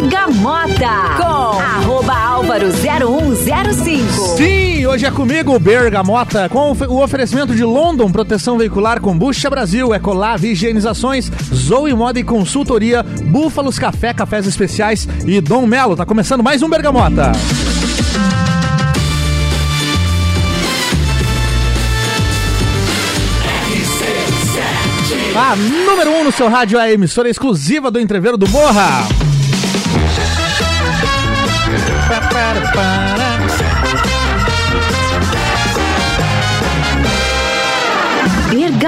Bergamota com arroba álvaro 0105. Sim, hoje é comigo, Bergamota, com o oferecimento de London, proteção veicular, Combucha Brasil, Ecolave, higienizações, Zoe Moda e consultoria, Búfalos Café, cafés especiais e Dom Melo. Tá começando mais um Bergamota. A número 1 um no seu rádio é a emissora exclusiva do Entreveiro do Morra. Ba-ba-da-ba-da.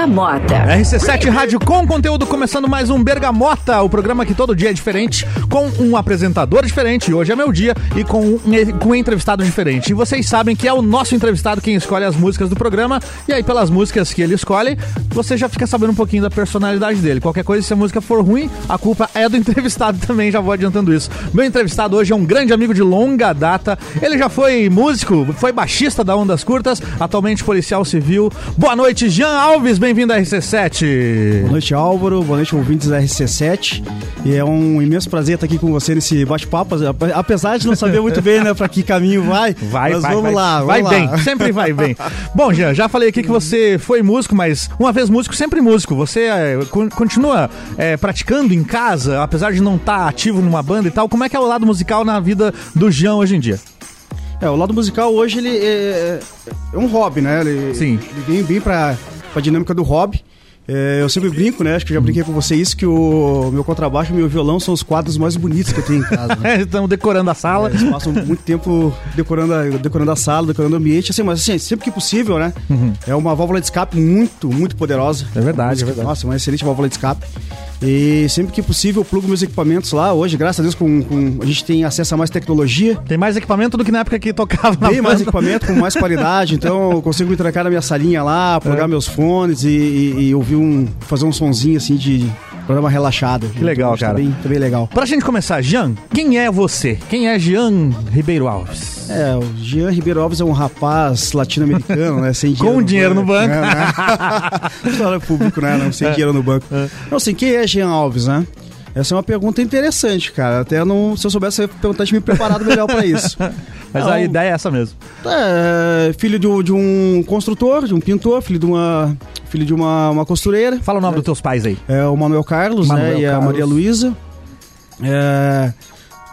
Bergamota. RC7 Rádio com conteúdo começando mais um Bergamota, o programa que todo dia é diferente, com um apresentador diferente, hoje é meu dia, e com um, com um entrevistado diferente. E vocês sabem que é o nosso entrevistado quem escolhe as músicas do programa, e aí pelas músicas que ele escolhe, você já fica sabendo um pouquinho da personalidade dele. Qualquer coisa, se a música for ruim, a culpa é do entrevistado também, já vou adiantando isso. Meu entrevistado hoje é um grande amigo de longa data, ele já foi músico, foi baixista da Ondas Curtas, atualmente policial civil. Boa noite, Jean Alves, bem-vindo à RC7. Boa noite, Álvaro. Boa noite, ouvintes da RC7. E é um imenso prazer estar aqui com você nesse bate-papo. Apesar de não saber muito bem, né, para que caminho vai. Vai, mas vai, vamos vai, lá. Vamos vai lá. bem, sempre vai bem. Bom, Jean, já falei aqui que você foi músico, mas uma vez músico, sempre músico. Você é, con- continua é, praticando em casa, apesar de não estar ativo numa banda e tal. Como é que é o lado musical na vida do Jean hoje em dia? É, o lado musical hoje ele é, é um hobby, né? Ele, Sim. Ele vem bem pra, pra dinâmica do hobby. É, eu sempre brinco, né? Acho que eu já brinquei com você isso, que o meu contrabaixo e meu violão são os quadros mais bonitos que eu tenho em casa. Né? Estamos decorando a sala. Eles passam muito tempo decorando a, decorando a sala, decorando o ambiente, assim, mas assim, sempre que possível, né? É uma válvula de escape muito, muito poderosa. É verdade, é verdade. Nossa, uma excelente válvula de escape. E sempre que possível eu plugo meus equipamentos lá. Hoje, graças a Deus, com, com- a gente tem acesso a mais tecnologia. Tem mais equipamento do que na época que tocava na Bem mais equipamento, com mais qualidade. Então eu consigo me trancar na minha salinha lá, plugar É. meus fones e, e- e ouvir um. fazer um sonzinho assim de. Uma relaxada. Que legal, cara. bem, tá bem legal. Pra gente começar, Jean, quem é você? Quem é Jean Ribeiro Alves? É, o Jean Ribeiro Alves é um rapaz latino-americano, né? Sem dinheiro. Com dinheiro no banco. É, né? Funcionário público, né? Não, sem dinheiro no banco. Não, assim, quem é Jean Alves, né? Essa é uma pergunta interessante, cara. Até não, se eu soubesse, eu ia perguntar, tinha me preparado melhor pra isso. Mas a ideia é essa mesmo. É, filho de, de um construtor, de um pintor, filho de uma, filho de uma, uma costureira. Fala o nome dos teus pais aí. É o Manuel Carlos, Manuel né? E a Carlos. Maria Luísa. É,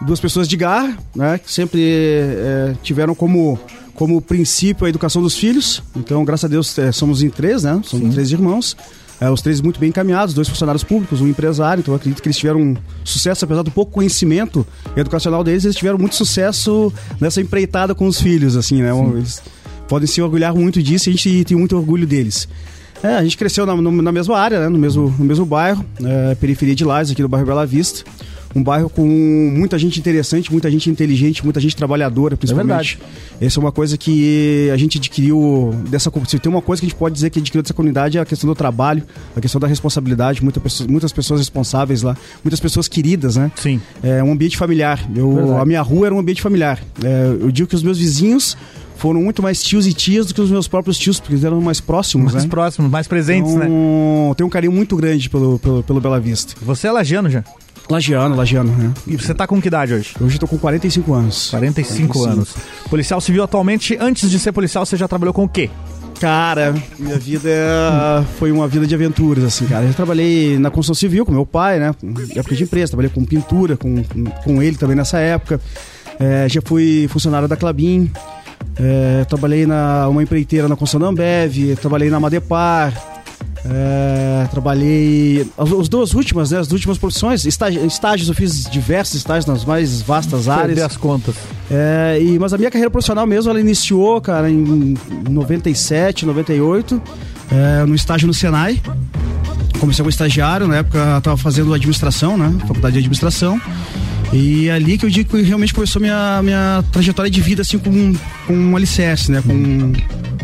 duas pessoas de garra, né? Que sempre é, tiveram como, como princípio a educação dos filhos. Então, graças a Deus, é, somos em três, né? Somos Sim. três irmãos. É, os três muito bem encaminhados, dois funcionários públicos, um empresário. Então, eu acredito que eles tiveram um sucesso, apesar do pouco conhecimento educacional deles, eles tiveram muito sucesso nessa empreitada com os filhos, assim, né? Eles podem se orgulhar muito disso e a gente tem muito orgulho deles. É, a gente cresceu na, na mesma área, né? no, mesmo, no mesmo bairro, é, periferia de Lages, aqui do bairro Bela Vista. Um bairro com muita gente interessante, muita gente inteligente, muita gente trabalhadora, principalmente. Essa é uma coisa que a gente adquiriu dessa se tem uma coisa que a gente pode dizer que adquiriu dessa comunidade é a questão do trabalho, a questão da responsabilidade, muita pessoa- muitas pessoas responsáveis lá, muitas pessoas queridas, né? Sim. É um ambiente familiar. Eu, a minha rua era um ambiente familiar. É, eu digo que os meus vizinhos foram muito mais tios e tias do que os meus próprios tios, porque eles eram mais próximos, Mais né? próximos, mais presentes, né? então, Tenho um carinho muito grande pelo, pelo, pelo Bela Vista. Você é lagiano, Jean. Lagiano, Lagiano, né? E você tá com que idade hoje? Hoje eu tô com 45 anos. 45, 45. anos. Policial civil atualmente, antes de ser policial, você já trabalhou com o quê? Cara, minha vida é- foi uma vida de aventuras, assim, cara. Eu trabalhei na construção civil com meu pai, né? Época de empresa, trabalhei com pintura, com, com, com ele também nessa época. É, já fui funcionário da Clabin. É, trabalhei na uma empreiteira na construção da Ambev, trabalhei na Madepar. É, trabalhei. As, as duas últimas, né? As últimas profissões, estágio- estágios, eu fiz diversos estágios nas mais vastas áreas. Perder as contas. É, e, mas a minha carreira profissional mesmo, ela iniciou, cara, em 97, 98, é, no estágio no Senai. Comecei como estagiário, na época eu tava fazendo administração, né? Faculdade de administração. E é ali que eu digo que realmente começou minha, minha trajetória de vida, assim, com, com um alicerce, né? Com,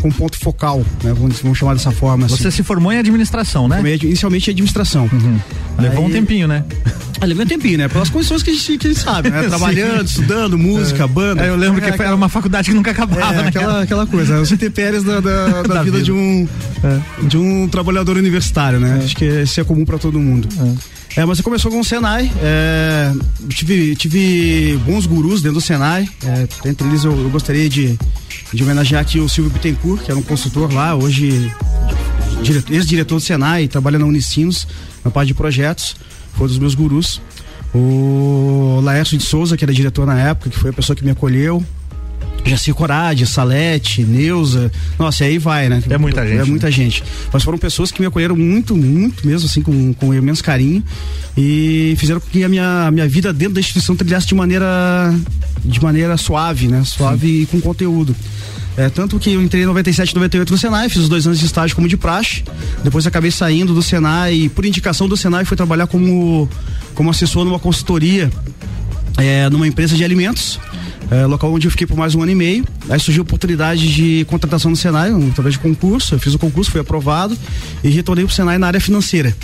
com um ponto focal, né? Vamos, vamos chamar dessa forma. Assim. Você se formou em administração, né? Formei Inicialmente em administração. Levou um Aí- tempinho, né? Ah, levei um tempinho, né? Pelas condições que a gente, que a gente sabe, né? Trabalhando, estudando, música, banda. É, eu lembro que É, foi- era uma faculdade que nunca acabava, É, né? aquela, aquela coisa, os intempéries da, da, da Da vida, vida. de um de um trabalhador universitário, né? Acho que isso é comum pra todo mundo. É, mas começou com o Senai. É, tive, tive bons gurus dentro do Senai. É, entre eles eu, eu, gostaria de, de homenagear aqui o Silvio Bittencourt, que era um consultor lá, hoje ex-diretor do Senai, trabalha na Unicinos, na parte de projetos. Foi um dos meus gurus. O Laércio de Souza, que era diretor na época, que foi a pessoa que me acolheu. Jaci Corade, Salete, Neuza. Nossa, e aí vai, né? É muita gente. É muita né? gente. Mas foram pessoas que me acolheram muito, muito mesmo, assim, com, com imenso carinho. E fizeram com que a minha, a minha vida dentro da instituição trilhasse de maneira, de maneira suave, né? Suave Sim. e com conteúdo. É, tanto que eu entrei em 97, 98 no Senai, fiz os dois anos de estágio como de praxe. Depois acabei saindo do Senai, por indicação do Senai, fui trabalhar como, como assessor numa consultoria é, numa empresa de alimentos é, local onde eu fiquei por mais um ano e meio. Aí surgiu a oportunidade de contratação no Senai, através de concurso. Eu fiz o concurso, fui aprovado e retornei para o Senai na área financeira.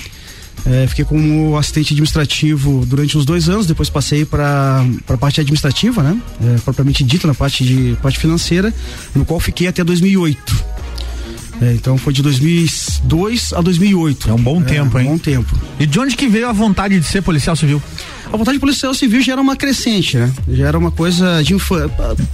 É, fiquei como assistente administrativo durante uns dois anos, depois passei para a parte administrativa, né? É, propriamente dita, na parte de parte financeira, no qual fiquei até 2008. É, então foi de 2002 a 2008. É um bom tempo, hein? Um bom tempo. E de onde que veio a vontade de ser policial civil? A vontade de policial civil já era uma crescente, né? Já era uma coisa de infância.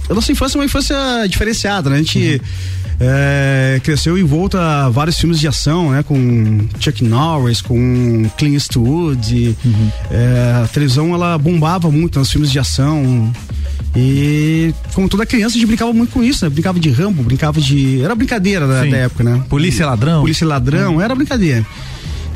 A nossa infância é uma infância diferenciada, né? A gente uhum. é, cresceu envolto a vários filmes de ação, né? Com Chuck Norris, com Clint Eastwood. Uhum. é, a televisão, ela bombava muito nos filmes de ação. E como toda criança, a gente brincava muito com isso, né? Brincava de rambo, brincava de. Era brincadeira da, da época, né? Polícia e ladrão. Polícia e ladrão, uhum. era brincadeira.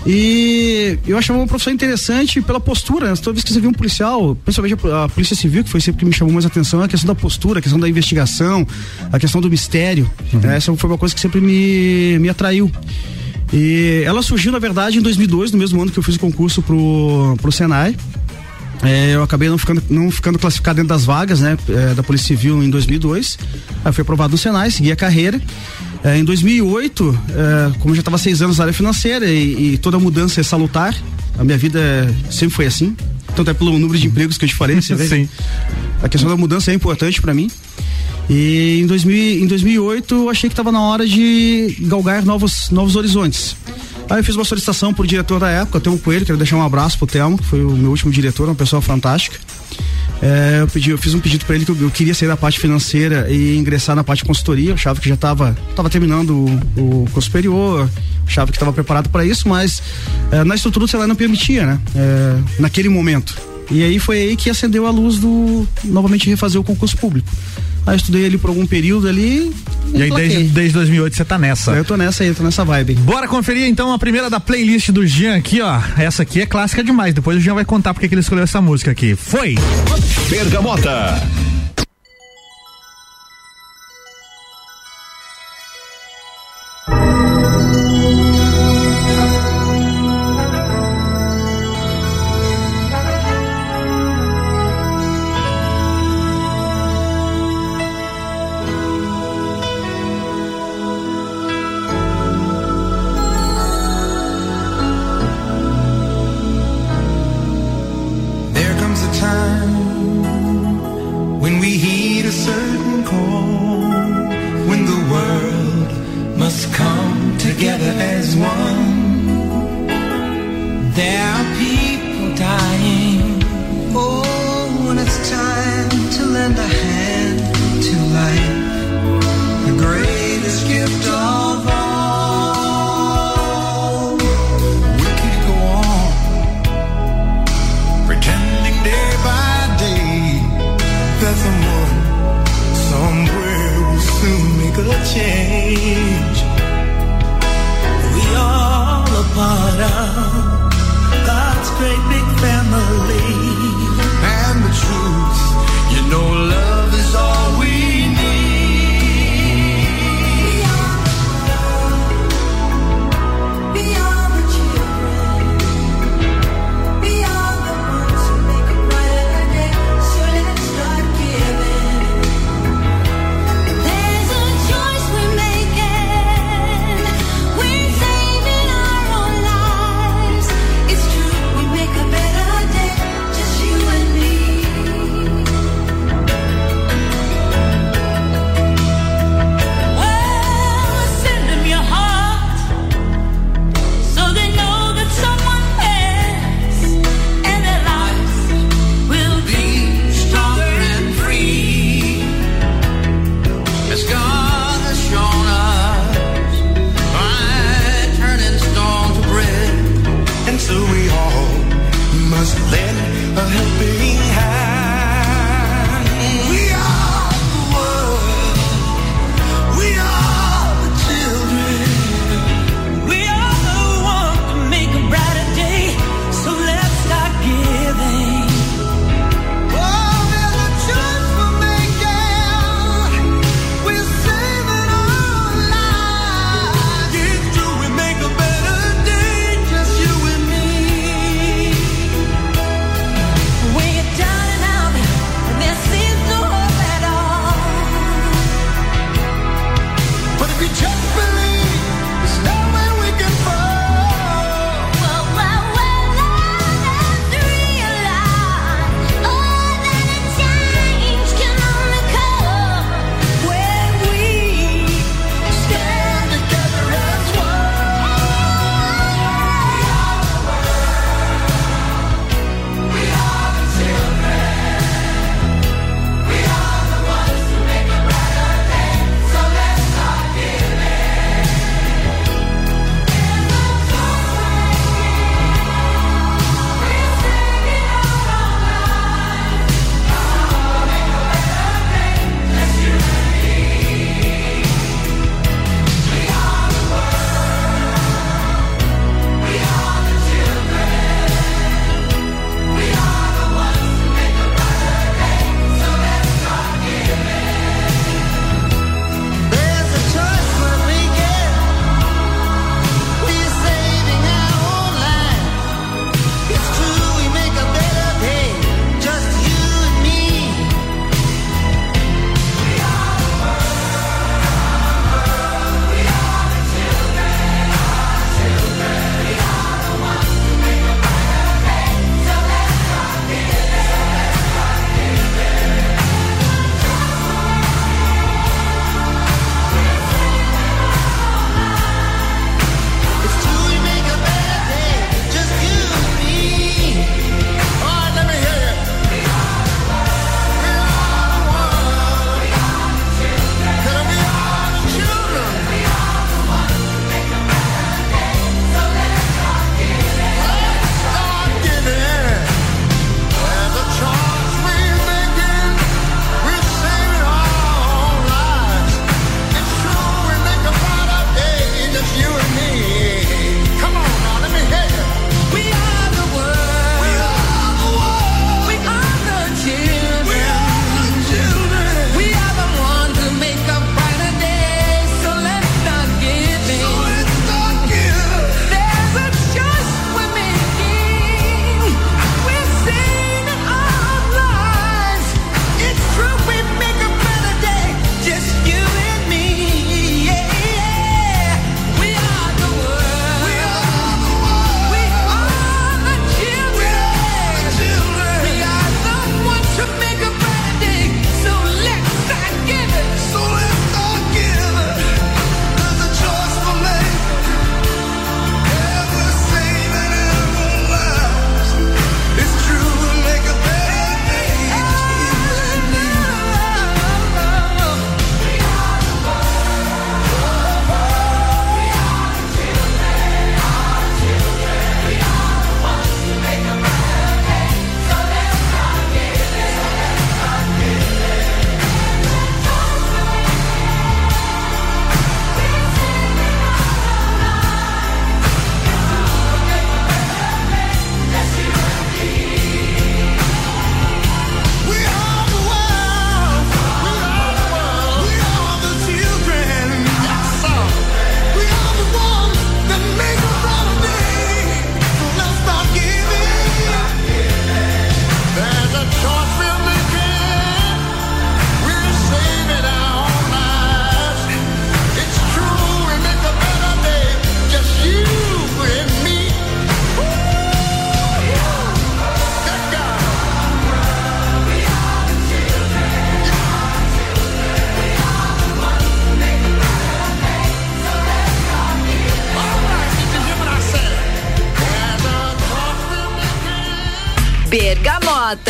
E eu achava uma profissão interessante pela postura. Né? Toda vez que você vê um policial, principalmente a, a, Polícia Civil, que foi sempre que me chamou mais atenção, a questão da postura, a questão da investigação, a questão do mistério. Uhum. Né? Essa foi uma coisa que sempre me, me atraiu. E ela surgiu, na verdade, em 2002, no mesmo ano que eu fiz o concurso pro, pro Senai. É, eu acabei não ficando, não ficando classificado dentro das vagas, né, é, da Polícia Civil em 2002. Aí fui aprovado no Senai, segui a carreira. É, em 2008, é, como eu já estava seis anos na área financeira e, e, toda mudança é salutar, a minha vida sempre foi assim. Tanto é pelo número de empregos que eu te falei, você vê. Sim. A questão da mudança é importante para mim. E em, 2000, em 2008 eu achei que estava na hora de galgar novos, novos horizontes. Aí eu fiz uma solicitação pro diretor da época, o Telmo Coelho, quero deixar um abraço pro Telmo, que foi o meu último diretor, uma pessoa fantástica. É, eu, pedi, eu fiz um pedido para ele que eu, eu, queria sair da parte financeira e ingressar na parte de consultoria. Eu achava que já estava tava terminando o, o curso superior, achava que estava preparado para isso, mas é, na estrutura do celular não permitia, né? É, naquele momento. E aí foi aí que acendeu a luz do novamente refazer o concurso público. Aí estudei ali por algum período ali. E, aí desde, desde 2008 você tá nessa. Eu tô nessa aí, tô nessa vibe. Bora conferir então a primeira da playlist do Jean aqui, ó. Essa aqui é clássica demais. Depois o Jean vai contar porque que ele escolheu essa música aqui. Foi! Bergamota.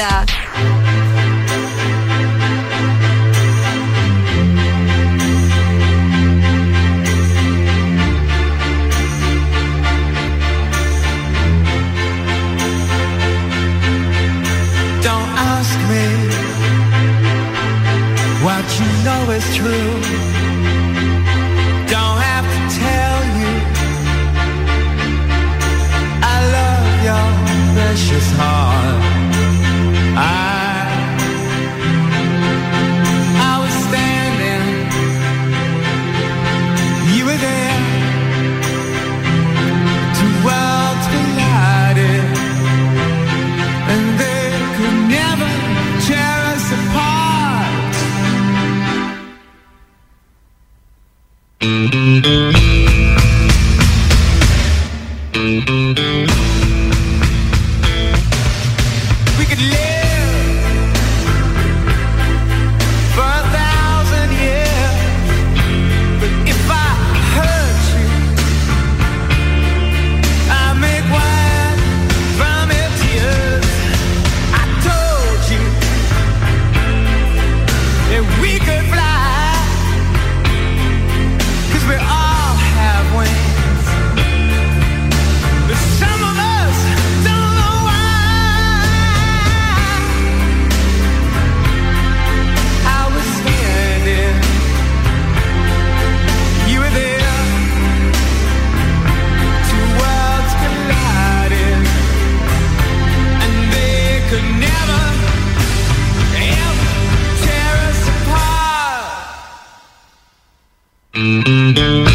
Bergamota. Música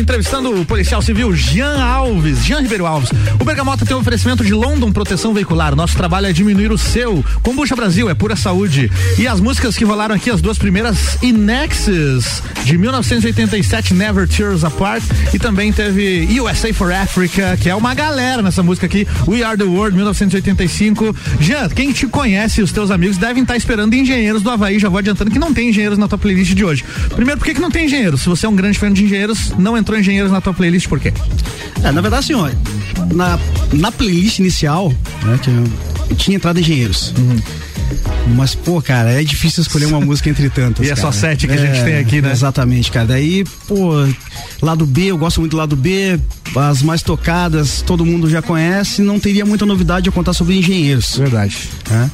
entrevistando o policial civil Jean Alves, Jean Ribeiro Alves. O Bergamota tem um oferecimento de London Proteção Veicular. Nosso trabalho é diminuir o seu. Combucha Brasil é pura saúde. E as músicas que rolaram aqui, as duas primeiras, Inexes, de 1987, Never Tears Apart. E também teve USA for Africa, que é uma galera nessa música aqui, We Are the World, 1985. Jean, quem te conhece, os teus amigos, devem estar esperando engenheiros do Havaí. Já vou adiantando que não tem engenheiros na tua playlist de hoje. Primeiro, por que, que não tem engenheiros? Se você é um grande fã de engenheiros, não entrou engenheiros na tua playlist, por quê? É, na verdade, assim, ó, na, na playlist inicial, né, que eu, eu tinha entrado engenheiros. Mas, pô, cara, é difícil escolher uma música entre tantas. E é só cara. sete que a gente tem aqui, né? Exatamente, cara. Daí, pô, lado B, eu gosto muito do lado B, as mais tocadas, todo mundo já conhece, não teria muita novidade a contar sobre engenheiros. Verdade. né?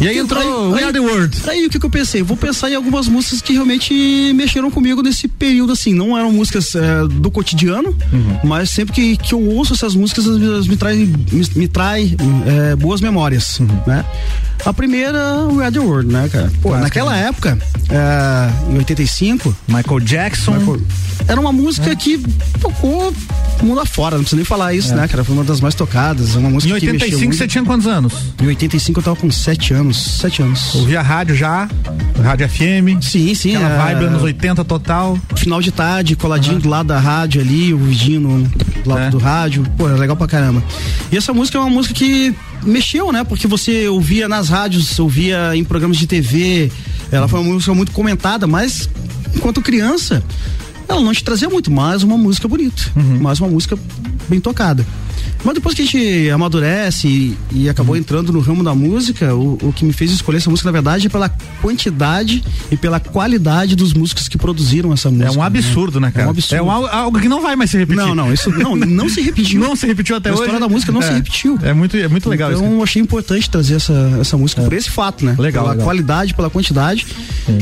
E aí entrou Aí- Are the World. Aí o que, que eu pensei? Vou pensar em algumas músicas que realmente mexeram comigo nesse período, assim. Não eram músicas eh, do cotidiano, Uhum. mas sempre que, que eu ouço essas músicas, elas me, traem, me, me eh, boas memórias, Uhum. né? A primeira, We Are the World, né, cara? Pô, naquela época, eh, em 85, Michael Jackson. era uma música É. que tocou mundo afora, não precisa nem falar isso, né, cara? Foi uma das mais tocadas, uma Em música mexeu 85 muito. você tinha quantos anos? Em 85 eu tava com 7 anos, 7 anos. Ouvia rádio já, rádio FM. Sim, sim. Aquela é, vibe anos 80 total. final de tarde, coladinho do lado da rádio ali, o vidinho do lado É. do rádio. Pô, era legal pra caramba. E essa música é uma música que mexeu, né? Porque você ouvia nas rádios, ouvia em programas de TV. Ela foi uma música muito comentada, mas enquanto criança, ela não te trazia muito, mais uma música bonita, Uhum. mais uma música bem tocada. Mas depois que a gente amadurece e, e acabou entrando no ramo da música, o, o que me fez escolher essa música, na verdade, é pela quantidade e pela qualidade dos músicos que produziram essa música. É um absurdo, né, cara? É um absurdo. É um al- algo que não vai mais se repetir. Não, não, isso não, não se repetiu. Não se repetiu até A hoje. história da música não se É. repetiu. É muito, é muito legal então isso. eu achei importante trazer essa, essa música por esse fato, né? Legal, Pela legal. qualidade, pela quantidade.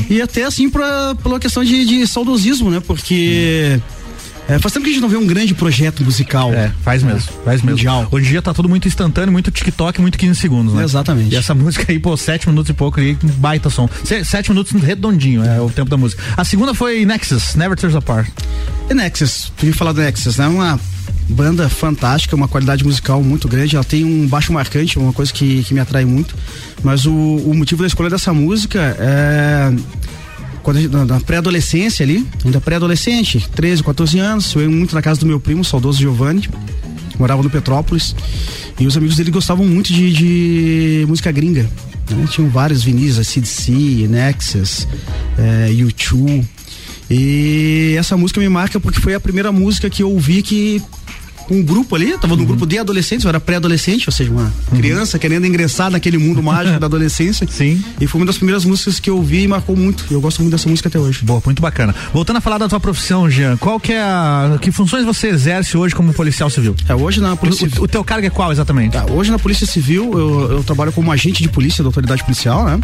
E até assim pra, pela questão de, de saudosismo, né? Porque é, faz tempo que a gente não vê um grande projeto musical. É, faz mesmo, faz mesmo. Mundial. Hoje em dia tá tudo muito instantâneo, muito TikTok, muito 15 segundos, né? Exatamente. E essa música aí, pô, 7 minutos e pouco aí, baita som. 7 minutos redondinho, é o tempo da música. A segunda foi Nexus, Never Tears Apart. E Nexus, tu ia falar do Nexus, né? Uma banda fantástica, uma qualidade musical muito grande. Ela tem um baixo marcante, uma coisa que, que me atrai muito. Mas o, o motivo da escolha dessa música é. Quando gente- na, na pré-adolescência ali, ainda pré-adolescente, 13, 14 anos, eu ia muito na casa do meu primo, saudoso Giovanni, morava no Petrópolis, e os amigos dele gostavam muito de, de música gringa. né? Tinham vários vinis, a CDC, Nexus, é, U2. E essa música me marca porque foi a primeira música que eu ouvi que um grupo ali, tava num grupo de adolescentes, eu era pré-adolescente, ou seja, uma criança querendo ingressar naquele mundo mágico da adolescência. Sim. E foi uma das primeiras músicas que eu ouvi e marcou muito. Eu gosto muito dessa música até hoje. Boa, muito bacana. Voltando a falar da tua profissão, Jean, qual que é a. Que funções você exerce hoje como policial civil? É, hoje na Polícia o- o teu cargo é qual exatamente? Tá, hoje na Polícia Civil eu, eu trabalho como agente de polícia da autoridade policial, né?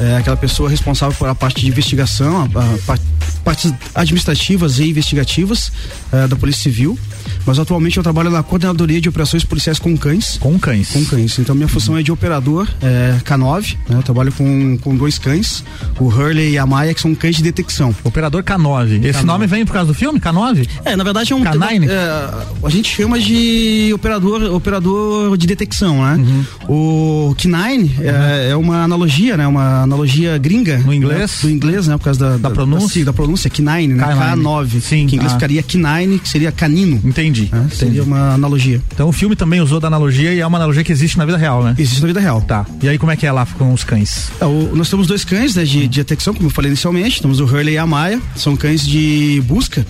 É aquela pessoa responsável por a parte de investigação, a, a par- partes administrativas e investigativas eh, da Polícia Civil. Mas atualmente eu trabalho na coordenadoria de operações policiais com cães. Com cães. Com cães. Então minha função é de operador é, K9, né? Eu trabalho com, com dois cães, o Hurley e a Maia, que são cães de detecção. Operador K9. Esse K9. nome vem por causa do filme? K9? É, na verdade é um. Canine? é, a gente chama de operador, operador de detecção, né? Uhum. O K9 é, é uma analogia, né? Uma analogia gringa. No inglês? né? Do inglês, né? Por causa da, Da pronúncia? sim, Da, pronúncia, K9, né? K9. K9. Sim, Que em inglês ah. ficaria K9, que seria canino. Entendi. né? entendi. Seria uma analogia. Então o filme também usou da analogia e é uma analogia que existe na vida real, né? Existe na vida real. Tá. E aí como é que é lá com os cães? É, o- nós temos dois cães né, de, de detecção, como eu falei inicialmente. Temos o Hurley e a Maia. São cães de busca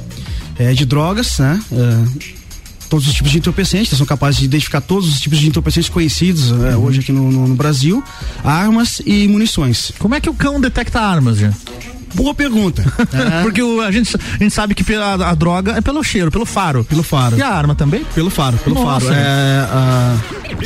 é, de drogas, né? É, todos os tipos de entorpecentes, eles são capazes de identificar todos os tipos de entorpecentes conhecidos é, hoje aqui no, no- no Brasil, armas e munições. Como é que o cão detecta armas, Jean? Boa pergunta. É, Porque o- a, gente, a gente sabe que pela, a droga é pelo cheiro, pelo faro. pelo faro. E a arma também? Pelo faro, pelo Nossa. faro. É, a-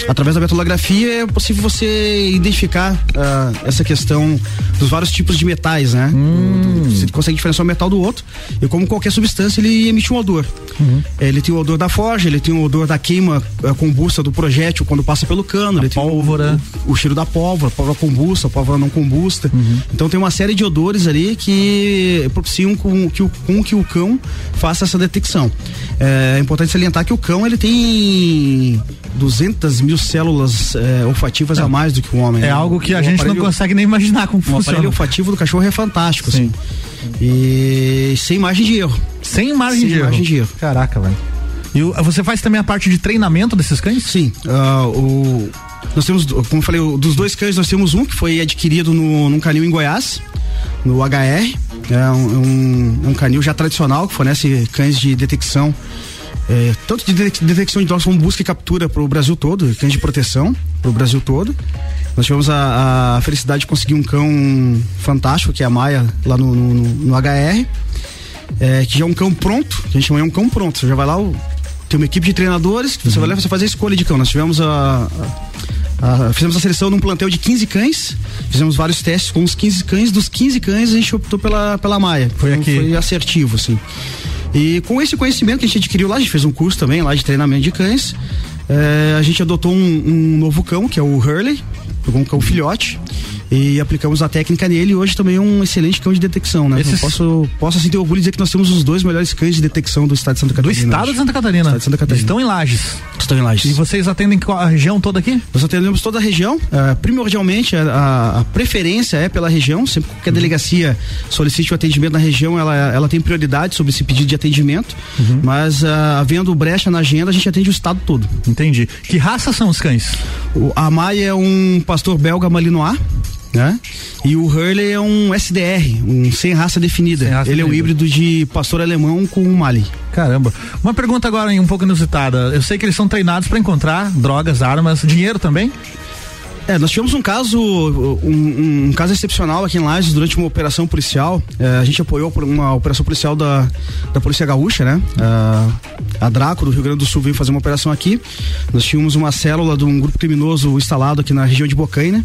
através da metalografia é possível você identificar ah, essa questão dos vários tipos de metais, né? Hum. Você consegue diferenciar um metal do outro e como qualquer substância ele emite um odor. Uhum. Ele tem o odor da forja, ele tem o odor da queima ah, combusta do projétil quando passa pelo cano, ele tem o- pólvora. o, o cheiro da pólvora, pólvora combusta, pólvora não combusta. Uhum. Então tem uma série de odores ali que propiciam com que o, com que o cão faça essa detecção. É importante salientar que o cão ele tem 200 mil células é, olfativas a mais do que o homem. É né? algo que a O gente não aparelho- consegue nem imaginar como O aparelho funciona. olfativo do cachorro é fantástico, Sim. assim. E sem margem de erro. Sem margem Sem de erro. margem de erro. Caraca, velho. E o- você faz também a parte de treinamento desses cães? Sim, ah, o, nós temos, como eu falei, o- dos dois cães nós temos um que foi adquirido no, num canil em Goiás, no HR, é um, um, um canil já tradicional que fornece cães de detecção, é, tanto de detec- detecção de drogas como busca e captura para o Brasil todo, cães de proteção para o Brasil todo. Nós tivemos a, a felicidade de conseguir um cão fantástico, que é a Maia, lá no, no, no- HR, é, que já é um cão pronto, que a gente chama é um cão pronto. Você já vai lá, o- tem uma equipe de treinadores, que você vai lá e você faz a escolha de cão. Nós tivemos a, a- a- fizemos a seleção num plantel de 15 cães, fizemos vários testes com os 15 cães, dos 15 cães a gente optou pela, pela Maia. Foi Então, aqui. Foi assertivo, assim. E com esse conhecimento que a gente adquiriu lá, a gente fez um curso também lá de treinamento de cães, é, a gente adotou um, um novo cão, que é o Hurley, pegou um cão filhote, e aplicamos a técnica nele e hoje também é um excelente cão de detecção, né? Esses- Então, posso, posso assim ter orgulho de dizer que nós temos os dois melhores cães de detecção do estado de Santa Do Catarina. estado de. Santa Catarina. Estado de Santa Catarina. Estão em Lages. Estão em Lages. E vocês atendem a região toda aqui? Nós atendemos toda a região. eh, primordialmente, a, a- a preferência é pela região. Sempre que a delegacia solicite o atendimento na região, ela, ela tem prioridade sobre esse pedido de atendimento. Mas, ah, havendo brecha na agenda, a gente atende o estado todo. Entendi. Que raça são os cães? O, a Maia é um pastor belga malinois. Né? E o Hurley é um SDR, um sem raça definida. Sem raça Ele é um híbrido de pastor alemão com Mali. Caramba. Uma pergunta agora um pouco inusitada. Eu sei que eles são treinados pra encontrar drogas, armas, dinheiro também? É, nós tivemos um caso, um, um caso excepcional aqui em Lages durante uma operação policial. É, a gente apoiou uma operação policial da, da Polícia Gaúcha, né? Ah, a Draco do Rio Grande do Sul veio fazer uma operação aqui. Nós tínhamos uma célula de um grupo criminoso instalado aqui na região de Bocaina. Num,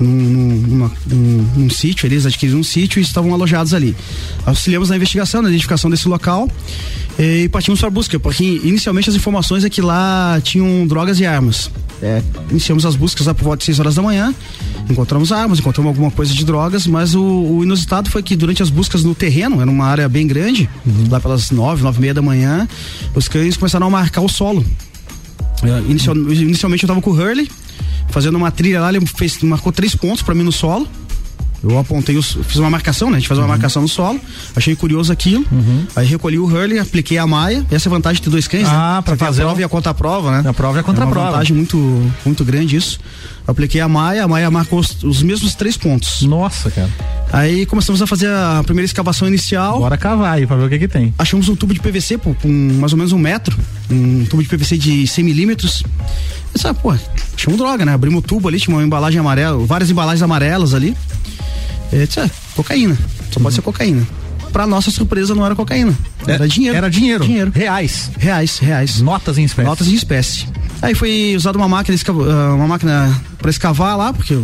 num, numa- num- num sítio, eles adquiriram um sítio e estavam alojados ali. Auxiliamos na investigação, na identificação desse local eh, e partimos para a busca, porque inicialmente as informações é que lá tinham drogas e armas. É, iniciamos as buscas lá por volta de 6 horas da manhã, encontramos armas, encontramos alguma coisa de drogas, mas o, o inusitado foi que durante as buscas no terreno, era uma área bem grande, lá pelas 9, 9 e meia da manhã, os cães começaram a marcar o solo. É, inicial- inicialmente eu tava com o Hurley, fazendo uma trilha lá, ele fez, marcou três pontos pra mim no solo. Eu apontei, os, fiz uma marcação, né? A gente faz uma marcação no solo. Achei curioso aquilo. Aí recolhi o Hurley, apliquei a maia. Essa é a vantagem de ter dois cães, Ah, né? pra Você fazer a prova um- e a contra-prova, né? A prova e a É contra-prova. uma vantagem muito, muito grande isso. Eu apliquei a maia, a maia marcou os, os mesmos três pontos. Nossa, cara. Aí começamos a fazer a primeira escavação inicial. Bora cavar aí pra ver o que que tem. Achamos um tubo de PVC pô, com mais ou menos um metro, um tubo de PVC de 100 milímetros. Pô, um droga, né? Abrimos o tubo ali, tinha uma embalagem amarela, várias embalagens amarelas ali. E disse, é, cocaína, só pode ser cocaína. Pra nossa surpresa, não era cocaína, era dinheiro. Uhum. É, Era dinheiro. Dinheiro. Reais. Reais, reais. Notas em espécie. Notas em espécie. Aí foi usada uma máquina, ah, uma máquina para escavar lá, porque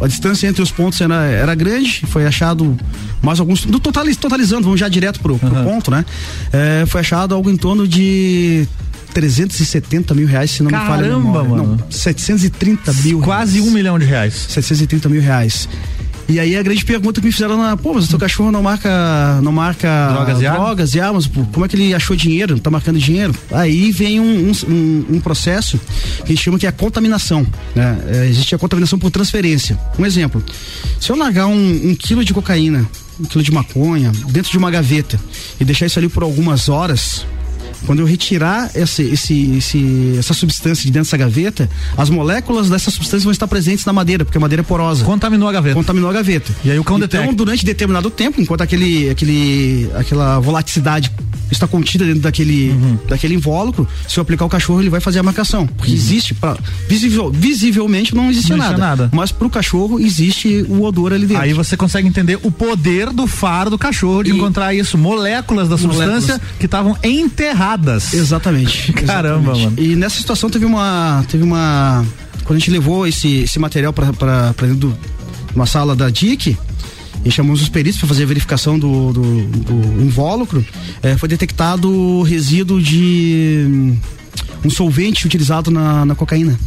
a distância entre os pontos era, era grande. Foi achado mais alguns. Do totaliz- totalizando, vamos já direto pro, pro Aham. ponto, né? É, foi achado algo em torno de 370 mil reais, se não me falha a Caramba, memória. mano. Não, 730 mil. Quase reais. um milhão de reais. 730 mil reais. E aí a grande pergunta que me fizeram na, pô, mas o teu cachorro não marca, não marca Drogas e drogas e armas, pô, como é que ele achou dinheiro? Tá marcando dinheiro? Aí vem um, um, um- um processo que a gente chama que é a contaminação, né? É, existe a contaminação por transferência. Um exemplo, se eu largar um, um quilo de cocaína, um quilo de maconha dentro de uma gaveta e deixar isso ali por algumas horas, quando eu retirar esse, esse, esse- essa substância de dentro dessa gaveta, as moléculas dessa substância vão estar presentes na madeira, porque a madeira é porosa. Contaminou a gaveta. Contaminou a gaveta. E aí o cão então, detecta. durante determinado tempo, enquanto aquele, aquele, aquela volaticidade está contida dentro daquele, Uhum. daquele invólucro, se eu aplicar o cachorro, ele vai fazer a marcação. Porque existe, pra, visível, visivelmente não existe Uhum. Não existe nada, nada. Mas pro cachorro existe o odor ali dentro. Aí você consegue entender o poder do faro do cachorro de E- encontrar isso, moléculas da Moléculas. substância que estavam enterradas. Exatamente. Caramba, exatamente. mano. E nessa situação teve uma. Teve uma. Quando a gente levou esse, esse material para dentro de uma sala da DIC, e chamamos os peritos para fazer a verificação do, do, do invólucro, eh, foi detectado resíduo de hum, um solvente utilizado na, na cocaína.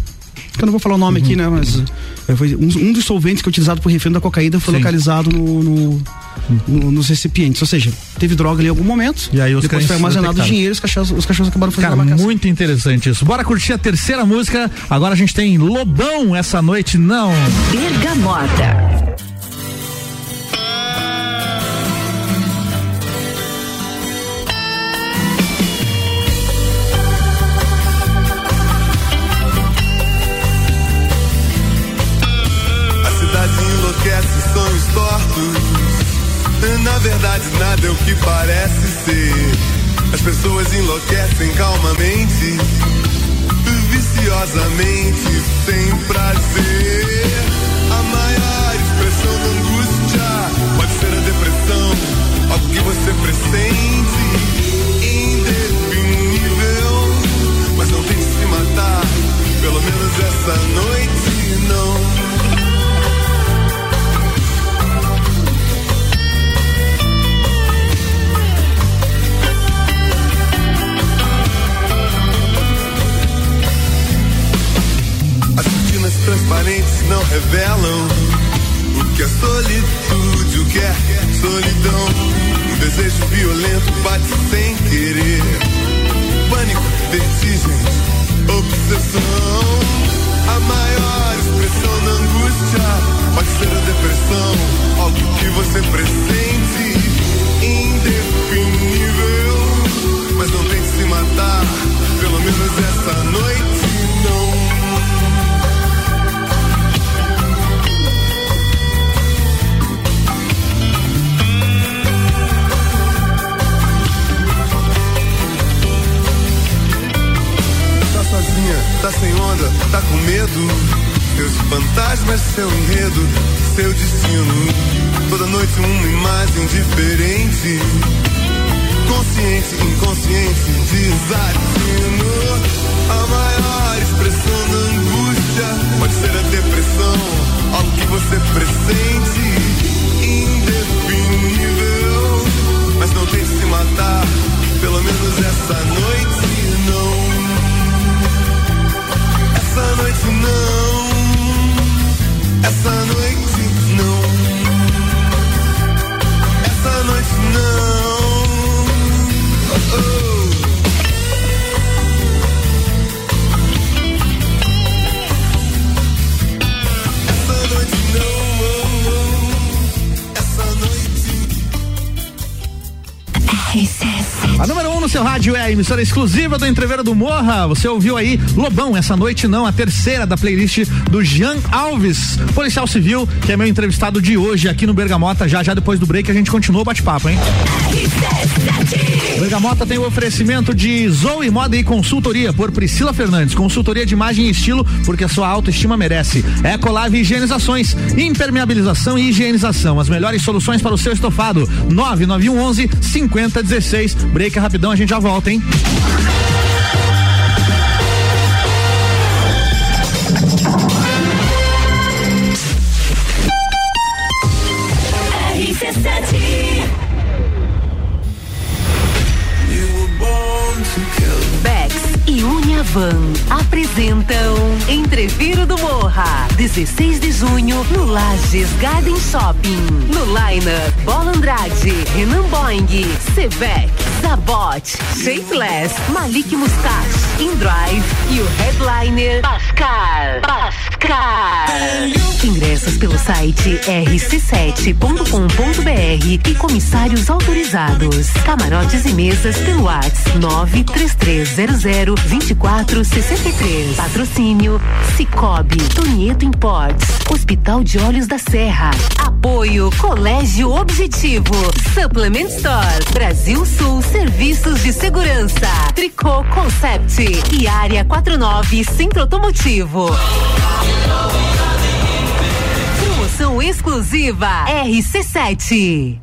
Eu não vou falar o nome aqui, né? Mas foi um, um dos solventes que é utilizado por refém da cocaína foi Sim. localizado no, no- no- nos recipientes. Ou seja, teve droga ali em algum momento. E aí os depois foi armazenado o dinheiro e os cachorros, os cachorros acabaram fazendo Cara, muito interessante isso. Bora curtir a terceira música. Agora a gente tem Lobão essa noite, não. Bergamota. Nada é o que parece ser. As pessoas enlouquecem calmamente, viciosamente, sem prazer. A maior expressão da angústia pode ser a depressão, algo que você pressente, indefinível. Mas não tem que se matar, pelo menos essa noite não. Transparentes não revelam o que é solitude, o que é solidão. Um desejo violento bate sem querer. Pânico, vertigem, obsessão. A maior expressão da angústia emissora exclusiva do Entreveira do Morra. Você ouviu aí Lobão, essa noite não, a terceira da playlist do Jean Alves, policial civil, que é meu entrevistado de hoje aqui no Bergamota. Já já depois do break a gente continua o bate-papo, hein? Bergamota tem o oferecimento de Zoe Moda e Consultoria por Priscila Fernandes. Consultoria de imagem e estilo, porque a sua autoestima merece. Ecolave Higienizações, impermeabilização e higienização. As melhores soluções para o seu estofado. 99111 5016. Break rapidão, a gente já volta, hein? Bex e Uniavan apresentam Entreviro do Morra, 16 de junho no Lages Garden Shopping. No Line Bola Andrade, Renan Boing, Sevec, Zabot, Shapeless, Malik Mustache, InDrive e o headliner Pascal. Pascal. Ingressos pelo site rc7.com.br e comissários autorizados. Camarotes e mesas pelo WhatsApp 933002463. Patrocínio Cicobi, Tonieto Imports, Hospital de Olhos da Serra. Apoio Colégio Objetivo, Supplement Store, Brasil Sul Serviços de Segurança, Tricô Concept e Área 49 Centro Automotivo. Promoção exclusiva RC7.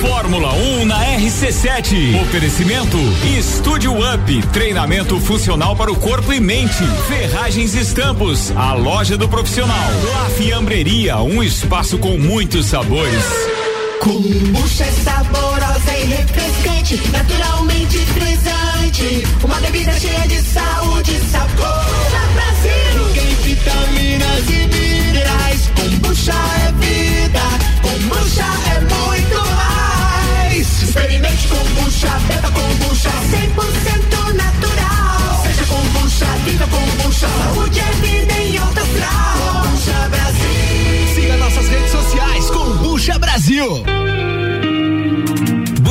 Fórmula 1 na RC7. Oferecimento Estúdio Up. Treinamento funcional para o corpo e mente. Ferragens e Estampos. A loja do profissional. La Fiambreria. Um espaço com muitos sabores. Kombucha é saborosa e refrescante, naturalmente frisante. Uma bebida cheia de saúde e sabor. Brasil! Tem vitaminas e minerais. Kombucha é vida. Kombucha é muito. Experimente kombucha, beba kombucha. 100% natural. Seja kombucha, viva kombucha. Saúde é vida em alta astral. Kombucha Brasil. Siga nossas redes sociais, Kombucha Brasil.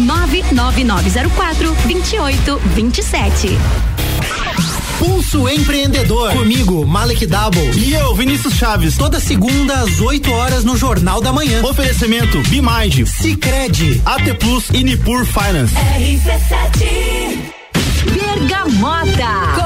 99904 2827. Pulso Empreendedor. Comigo, Malek Double. E eu, Vinícius Chaves. Toda segunda às 8 horas no Jornal da Manhã. Oferecimento Bimind, Cicred, AT Plus e Nipur Finance. RC7 Bergamota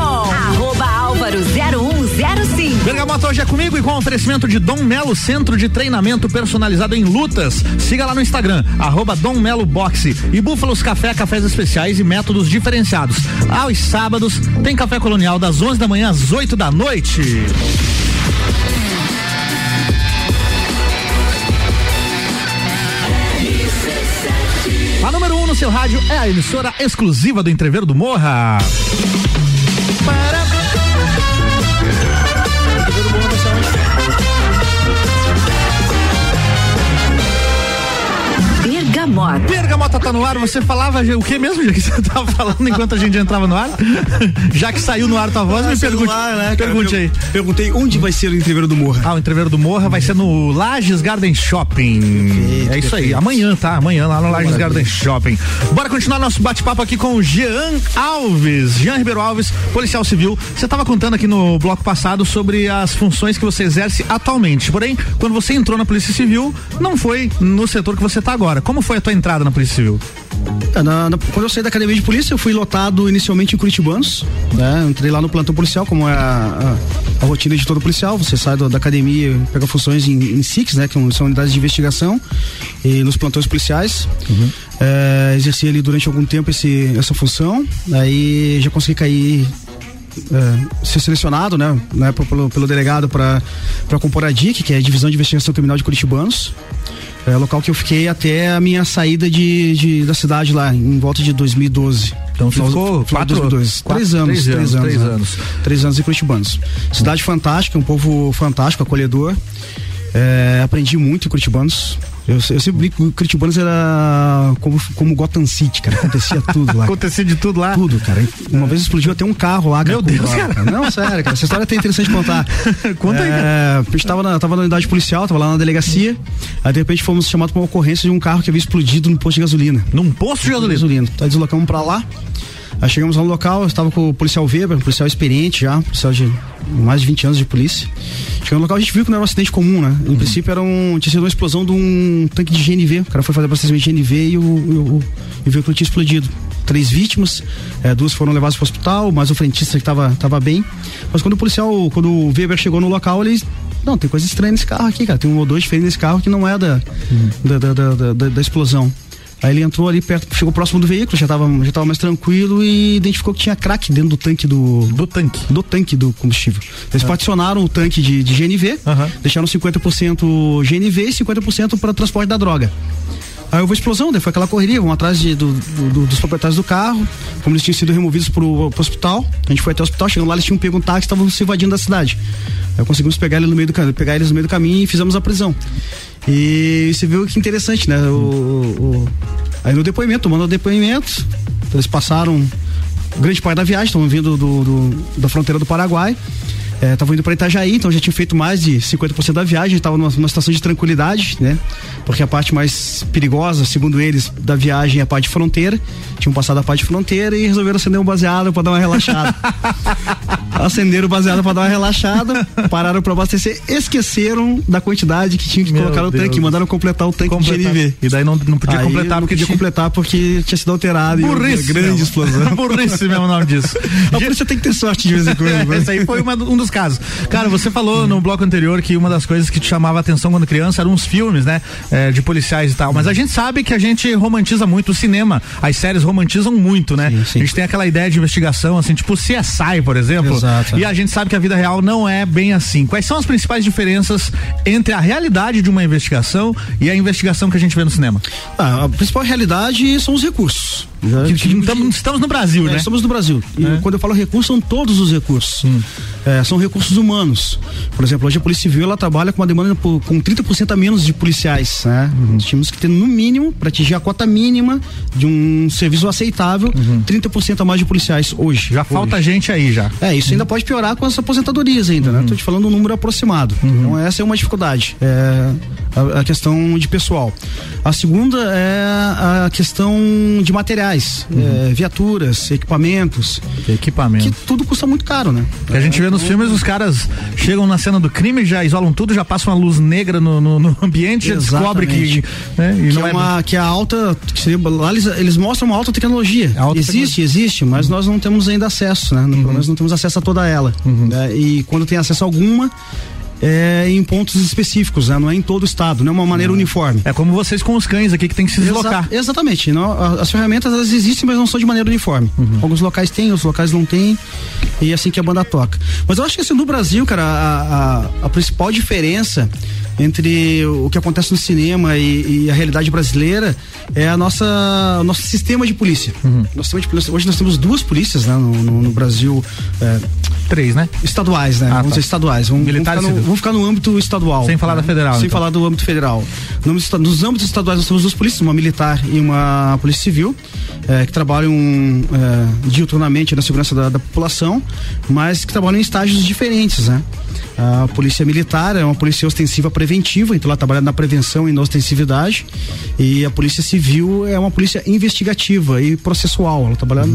0105. Bergamota hoje é comigo e com oferecimento de Dom Melo Centro de Treinamento Personalizado em Lutas. Siga lá no Instagram, arroba Dom Melo Boxe. E Búfalos Café, cafés especiais e métodos diferenciados. Aos sábados tem café colonial das 11 da manhã às 8 da noite. A número 1 um no seu rádio é a emissora exclusiva do Entreveiro do Morra. Bergamota. Bergamota tá no ar, você falava o que mesmo, já que você tava falando enquanto a gente entrava no ar? já que saiu no ar tua voz, me pergunte, né, cara? pergunte aí. Perguntei onde vai ser o entreveiro do Morra. Ah, o entreveiro do Morra vai ser no Lages Garden Shopping. Perfeito, é isso aí, amanhã, tá? Amanhã lá no Lages. Garden Shopping. Bora continuar nosso bate-papo aqui com o Jean Alves. Jean Ribeiro Alves, policial civil. Você tava contando aqui no bloco passado sobre as funções que você exerce atualmente. Porém, quando você entrou na Polícia Civil, não foi no setor que você tá agora. Como foi a tua entrada na Polícia Civil? É, na- na- quando eu saí da academia de polícia, eu fui lotado inicialmente em Curitibanos, né? Eu Entrei lá no plantão policial, como é a, a- a rotina de todo policial. Você sai do- da academia, pega funções em, em SICs, né? Que são unidades de investigação, e nos plantões policiais. É, exerci ali durante algum tempo esse, essa função, aí já consegui cair é, ser selecionado, né, época pelo, pelo delegado para compor a DIC, que é a Divisão de Investigação Criminal de Curitibanos. É local que eu fiquei até a minha saída de, de- da cidade lá, em volta de 2012. Então ficou final de quatro- 2012. quatro- três anos, três anos, três né? anos. Três anos em Curitibanos. Cidade fantástica, um povo fantástico, acolhedor. É, aprendi muito em Curitibanos. Eu, eu sempre brinco que Curitibanos era como, como Gotham City, cara. Acontecia tudo lá. Acontecia de tudo lá? Tudo, cara. Uma vez explodiu até um carro lá. Meu cara, Deus, cara. Não, sério, cara. Essa história é até interessante contar. Conta aí, é, A gente tava na, tava na unidade policial, tava lá na delegacia. Aí de repente fomos chamados pra uma ocorrência de um carro que havia explodido no posto de gasolina. Num posto de gasolina? Aí deslocamos pra lá. Aí chegamos lá no local, eu estava com o policial Weber, um policial experiente já, policial de mais de 20 anos de polícia. Chegando no local, a gente viu que não era um acidente comum, né? Em princípio era um, tinha sido uma explosão de um tanque de GNV. O cara foi fazer abastecimento de GNV e o, o, o veículo tinha explodido. Três vítimas, eh, duas foram levadas para o hospital, mas o frentista que estava tava bem. Mas quando o policial, quando o Weber chegou no local, ele não, tem coisa estranha nesse carro aqui, cara. Tem um odor diferente nesse carro que não é da, da, da, da, da- da- da explosão. Aí ele entrou ali perto, chegou próximo do veículo, já estava já tava mais tranquilo e identificou que tinha crack dentro do tanque do. Do tanque. Do tanque do combustível. Eles particionaram o tanque de, de GNV, deixaram 50% GNV e 50% para transporte da droga. Aí houve explosão, daí foi aquela correria, vão atrás de- do- do- dos proprietários do carro, como eles tinham sido removidos pro, pro hospital, a gente foi até o hospital, chegando lá, eles tinham pego um táxi, estavam se invadindo da cidade. Aí conseguimos pegar, ele no meio do, pegar eles no meio do caminho e fizemos a prisão. E você viu que interessante, né? O, o- aí no depoimento, tomando o depoimento, eles passaram grande parte da viagem, estavam vindo do, do- da fronteira do Paraguai. Estavam indo para Itajaí, então já tinha feito mais de 50% da viagem, estava numa, numa situação de tranquilidade, né? Porque a parte mais perigosa, segundo eles, da viagem é a parte de fronteira. Tinham passado a parte de fronteira e resolveram acender um baseado para dar uma relaxada. Acenderam o baseado para dar uma relaxada, pararam para abastecer, esqueceram da quantidade que tinha que Meu colocar no Deus. tanque, mandaram completar o tanque Completar. de GNV. E daí não, não podia Aí completar não porque podia tinha- completar porque tinha sido alterado e uma Burrice. grande mesmo. explosão. Burrice mesmo o nome disso. A polícia tem que ter sorte de vez em quando. né? Esse aí foi uma- um dos casos. Cara, você falou no bloco anterior que uma das coisas que te chamava a atenção quando criança eram os filmes, né? É, de policiais e tal. Mas a gente sabe que a gente romantiza muito o cinema. As séries romantizam muito, né? A gente tem aquela ideia de investigação, assim, tipo CSI, por exemplo. Exato. E a gente sabe que a vida real não é bem assim. Quais são as principais diferenças entre a realidade de uma investigação e a investigação que a gente vê no cinema? Ah, a principal realidade são os recursos. Já Que- que tive- estamos- no Brasil, É, né? Estamos no Brasil. E É. quando eu falo recursos, são todos os recursos. É, são recursos humanos. Por exemplo, hoje a Polícia Civil ela trabalha com uma demanda por- com 30% a menos de policiais. Né? Uhum. Tínhamos que ter, no mínimo, para atingir a cota mínima de um serviço aceitável, 30% a mais de policiais hoje. Uhum. Já falta gente aí já. É, isso ainda pode piorar com as aposentadorias ainda, né? Tô te falando um número aproximado. Então essa é uma dificuldade, é a, a questão de pessoal. A segunda é a questão de materiais, é, viaturas, equipamentos. Equipamento. Que tudo custa muito caro, né? Que a gente vê nos filmes, os caras chegam na cena do crime, já isolam tudo, já passam uma luz negra no, no- no ambiente, já descobre que. Exatamente. né, e que, não é é uma, que é a alta. que lá eles, eles mostram uma alta tecnologia. Alta existe, existe, mas nós não temos ainda acesso, né? Pelo menos não temos acesso a toda ela. né? E quando tem acesso a alguma, é em pontos específicos, né? Não é em todo o estado, não é uma maneira uniforme. É como vocês com os cães aqui que tem que se deslocar. Exa- exatamente. Não, as ferramentas elas existem, mas não são de maneira uniforme. Uhum. Alguns locais têm, outros locais não têm. E é assim que a banda toca. Mas eu acho que assim, no Brasil, cara, a, a- a principal diferença entre o que acontece no cinema e, e a realidade brasileira é a nossa o nosso sistema de polícia. Uhum. Nosso sistema de polícia- Hoje nós temos duas polícias né, no, no- no Brasil. é, Três, né? Estaduais, né? Ah, vamos tá. dizer estaduais. Vamos, Militar e vamos, ficar no, vamos ficar no âmbito estadual. Sem falar da federal, Sem então. falar do âmbito federal. No âmbito esta- nos âmbitos estaduais nós temos duas polícias, uma militar e uma polícia civil, eh, que trabalham eh, diuturnamente na segurança da, da população, mas que trabalham em estágios diferentes, né? A polícia militar é uma polícia ostensiva preventiva, então ela trabalha na prevenção e na ostensividade. E a polícia civil é uma polícia investigativa e processual. Ela trabalha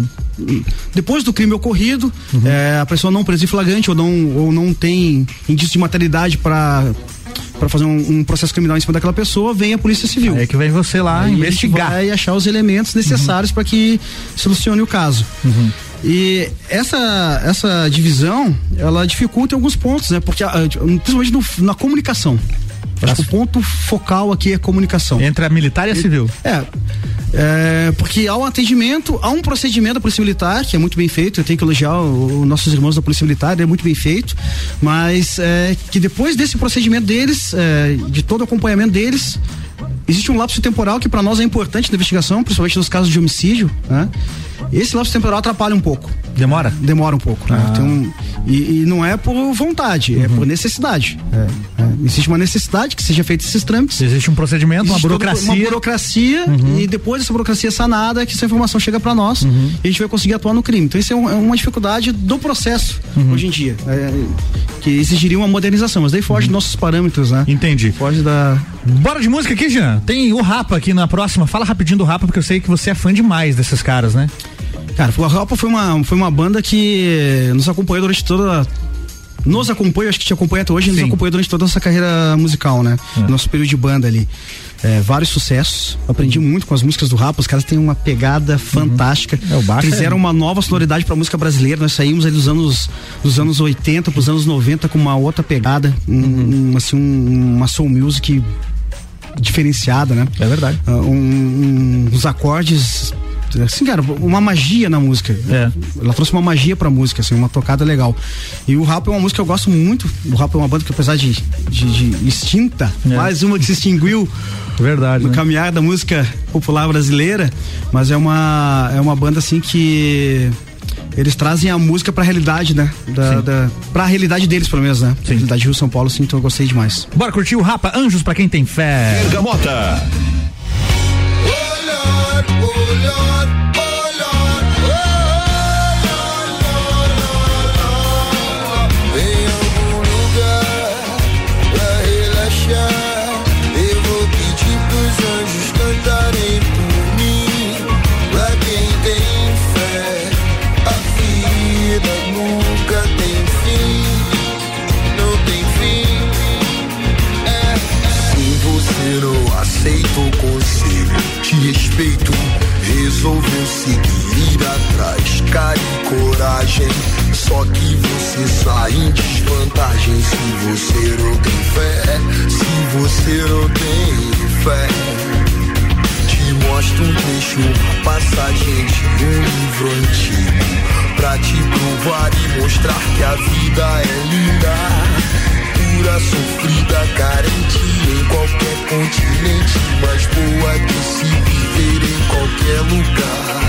depois do crime ocorrido, eh, a pessoa não presa em flagrante ou não, ou não tem indício de materialidade para para fazer um, um processo criminal em cima daquela pessoa, vem a polícia civil. É que vem você lá Aí investigar. vai achar os elementos necessários para que solucione o caso. E essa, essa divisão, ela dificulta em alguns pontos, né? Porque, ah, principalmente no- na comunicação. Acho que o ponto focal aqui é comunicação. Entre a militar e a civil. É. É, porque há um atendimento, há um procedimento da Polícia Militar, que é muito bem feito, eu tenho que elogiar os nossos irmãos da Polícia Militar, é muito bem feito, mas é, que depois desse procedimento deles, é, de todo o acompanhamento deles, existe um lapso temporal que para nós é importante na investigação, principalmente nos casos de homicídio, né? Esse lapso temporal atrapalha um pouco. Demora? Demora um pouco, né? Tem um- e, e não é por vontade, é por necessidade. É, é. Existe uma necessidade que seja feito esses trâmites. Existe um procedimento, uma Existe toda burocracia. Uma burocracia e depois dessa burocracia sanada é que essa informação chega para nós e a gente vai conseguir atuar no crime. Então isso é, um- é uma dificuldade do processo hoje em dia, é, que exigiria uma modernização, mas daí foge dos nossos parâmetros, né? Entendi. Foge da Bora de música aqui, Jean. Tem o Rapa aqui na próxima. Fala rapidinho do Rapa, porque eu sei que você é fã demais desses caras, né? Cara, o Rapa foi uma, foi uma banda que nos acompanhou durante toda. Nos acompanha, acho que te acompanha até hoje, nos Sim. acompanhou durante toda a nossa carreira musical, né? É. Nosso período de banda ali. É, vários sucessos. Aprendi muito com as músicas do Rapa. Os caras têm uma pegada fantástica. É, o Fizeram é- uma nova sonoridade pra música brasileira. Nós saímos aí dos anos, dos anos 80 pros anos 90 com uma outra pegada. Um, um, assim, um- uma soul music diferenciada, né? É verdade. Um- uns acordes assim, cara, uma magia na música. É. Ela trouxe uma magia pra música, assim, uma tocada legal. E o rap é uma música que eu gosto muito. O rap é uma banda que, apesar de, de, de extinta, É. mais uma que se extinguiu Verdade. no né? caminhar da música popular brasileira, mas é uma, é uma banda assim que eles trazem a música pra realidade, né? Da, da, pra realidade deles, pelo menos, né? Sim. Realidade Rio São Paulo, sim, então eu gostei demais. Bora curtir o Rapa Anjos pra quem tem fé. Bergamota. Lord. resolveu seguir atrás. Cara e coragem, só que você sai em desvantagem se você não tem fé. Se você não tem fé. Te mostro um trecho, passagem de um livro antigo. Pra te provar e mostrar que a vida é linda cultura sofrida, carente em qualquer continente, mas boa de se viver em qualquer lugar.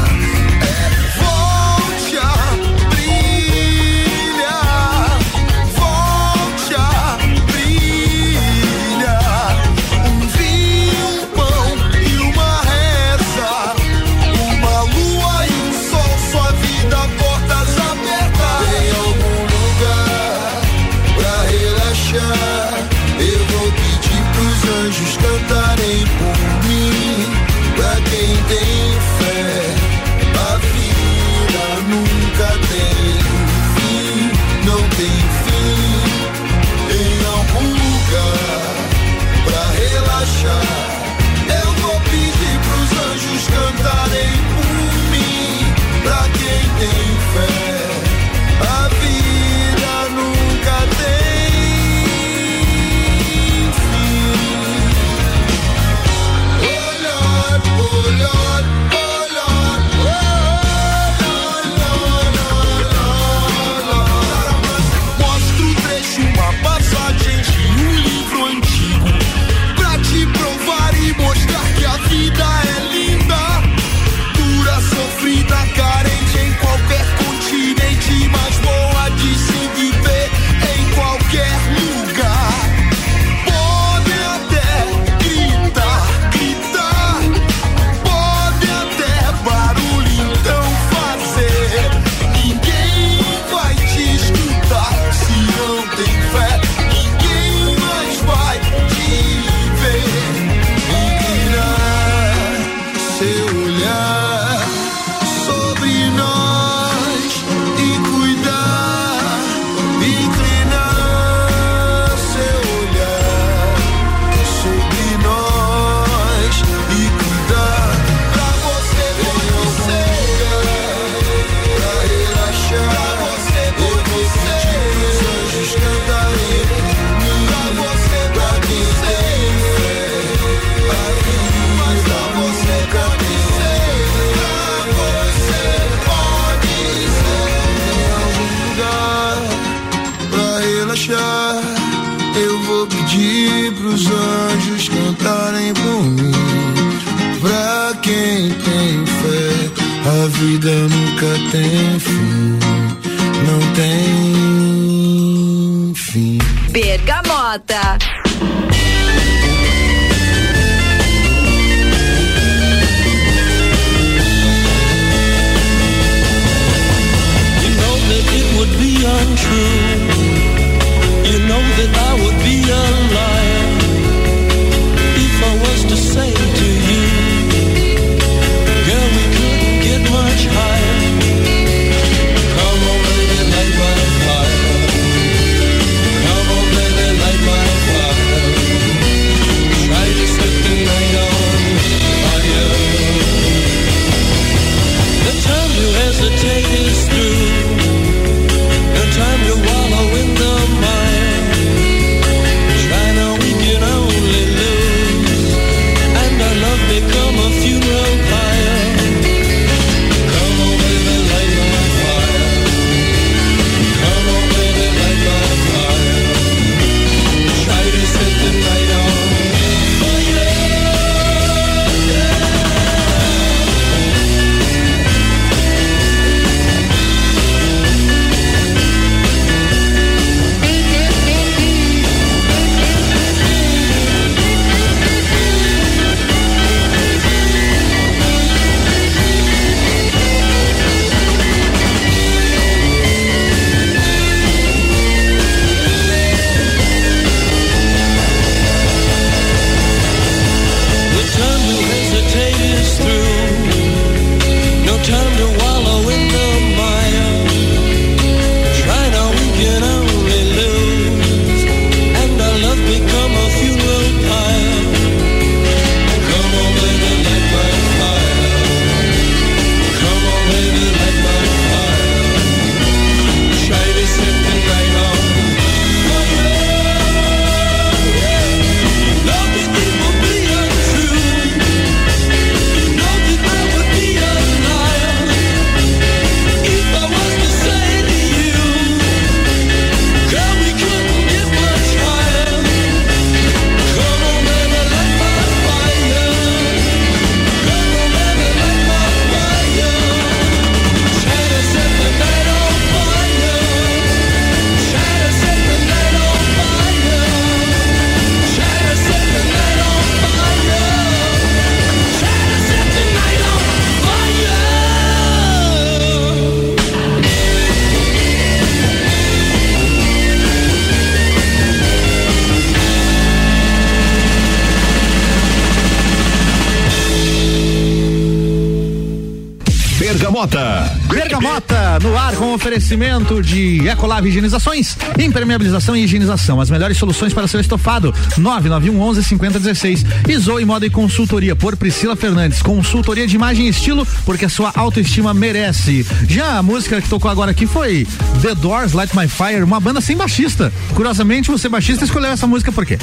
No ar com oferecimento de Ecolave Higienizações, impermeabilização e higienização. As melhores soluções para seu estofado. 991 11 5016. E Zoe Moda e Consultoria por Priscila Fernandes. Consultoria de imagem e estilo, porque a sua autoestima merece. Já a música que tocou agora aqui foi The Doors Light My Fire, uma banda sem baixista. Curiosamente, você baixista escolheu essa música por quê?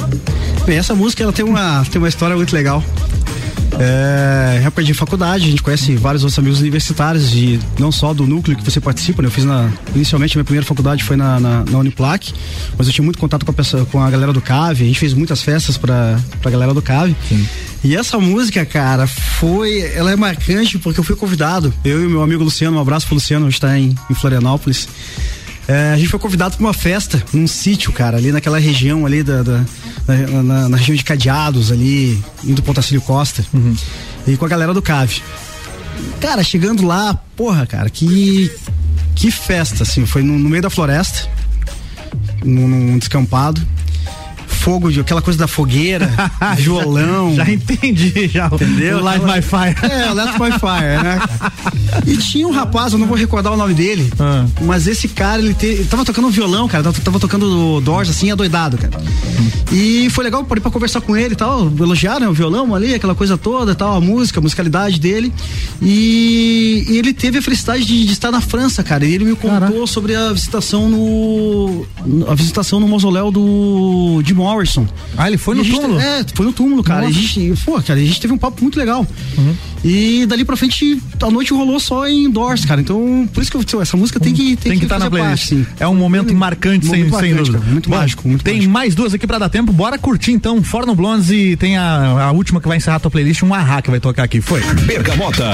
Bem, essa música ela tem uma, tem uma história muito legal. É, época de faculdade, a gente conhece vários outros amigos universitários, de, não só do núcleo que você participa, né? Eu fiz na. Inicialmente, minha primeira faculdade foi na, na, na Uniplac, mas eu tinha muito contato com a, pessoa, com a galera do CAV, a gente fez muitas festas pra, pra galera do CAV. E essa música, cara, foi. Ela é marcante porque eu fui convidado, eu e meu amigo Luciano, um abraço pro Luciano, hoje está em, em Florianópolis. É, a gente foi convidado para uma festa num sítio, cara, ali naquela região ali da, da na, na, na, região de Cadeados ali, indo pro Otacílio Costa. Uhum. E com a galera do CAV. Cara, chegando lá, porra, cara, que que festa, assim, foi no, no meio da floresta, num, num descampado fogo, de aquela coisa da fogueira, violão. Já entendi, já. Entendeu? O Light My Fire. É, o Light My Fire, né? E tinha um rapaz, eu não vou recordar o nome dele, Ah. mas esse cara, ele, te, ele tava tocando violão, cara, tava, tocando Doors assim, adoidado, cara. E foi legal, parei pra conversar com ele e tal, elogiar, né, o violão ali, aquela coisa toda tal, a música, a musicalidade dele. E, e ele teve a felicidade de, de estar na França, cara, e ele me contou sobre a visitação no. a visitação no mausoléu do Jim Morrison. Ah, ele foi E no gente- túmulo? É, foi no túmulo, cara. A gente, pô, cara, a gente teve um papo muito legal. Uhum. E dali pra frente, a noite rolou só em Doors, cara. Então, por isso que eu, essa música tem que Tem que estar na fazer playlist. parte, é um momento marcante, sem, Momento sem marcante, dúvida. cara, muito Bom, mágico, muito Tem mais duas aqui pra dar tempo. Bora curtir então. Forno Blondes e tem a, a última que vai encerrar a tua playlist, um Ahá que vai tocar aqui. Foi. Bergamota.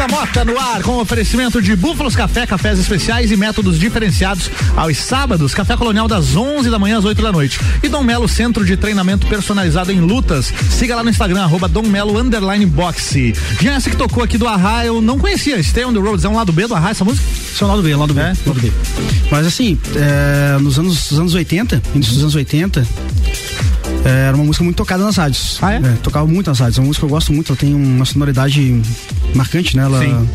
Bergamota no ar com oferecimento de Búfalos Café, cafés especiais e métodos diferenciados aos sábados, café colonial das 11 da manhã às 8 da noite. E Dom Melo Centro de Treinamento Personalizado em Lutas. Siga lá no Instagram arroba Dom Melo underline boxe. Já essa que tocou aqui do Arra, eu não conhecia. Stay on the Roads, é um lado B do Arra essa música? Isso é um lado B, lado B, É? lado B. Mas assim, é, nos anos, nos anos 80, início dos anos 80, é, era uma música muito tocada nas rádios. Ah, é? tocava muito nas rádios. É uma música que eu gosto muito, ela tem uma sonoridade marcante, né? Ela, Sim.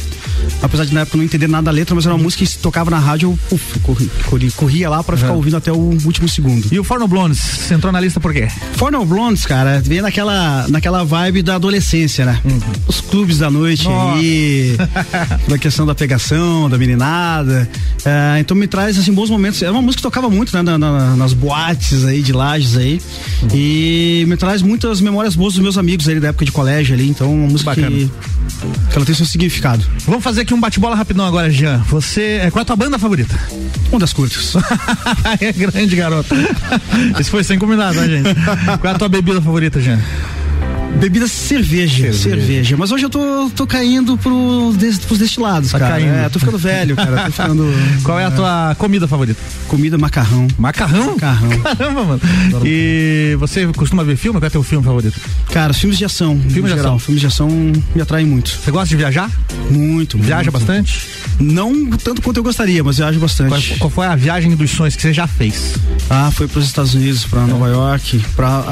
Apesar de na época não entender nada da letra, mas era uma música que se tocava na rádio, eu corri- corri- corria lá pra ficar Uhum. ouvindo até o último segundo. E o Forno Blondes, você entrou na lista por quê? Fornal Blondes, cara, vem naquela, naquela vibe da adolescência, né? Os clubes da noite Uhum. Nossa. aí, da questão da pegação, da meninada. É, então me traz, assim, bons momentos. É uma música que tocava muito, né? na- na- nas boates aí, de lajes aí. Uhum. E me traz muitas memórias boas dos meus amigos aí da época de colégio ali. Então, uma música Bacana. que, que ela tem seu significado. Vamos fazer aqui um bate-bola rapidão agora, Jean. Você, é, qual é a tua banda favorita? Um das curtas. é grande, garoto. Isso foi sem combinar, tá, gente? Qual é a tua bebida favorita, Jean? Bebida cerveja, Cerveja. cerveja. Mas hoje eu tô, tô caindo pro, des, pros destilados, Tá cara. caindo. É, tô ficando velho, cara. Tô ficando. Qual é a tua comida favorita? Comida macarrão. Macarrão? Macarrão. Caramba, mano. E você costuma ver filme? Qual é teu filme favorito? Cara, filmes de ação. Filme Filme de ação. Filmes de ação me atraem muito. Você gosta de viajar? Muito. Viaja muito. bastante? Não tanto quanto eu gostaria, mas viajo Qual, bastante. qual foi a viagem dos sonhos que você já fez? Ah, foi para os Estados Unidos, para Nova York, para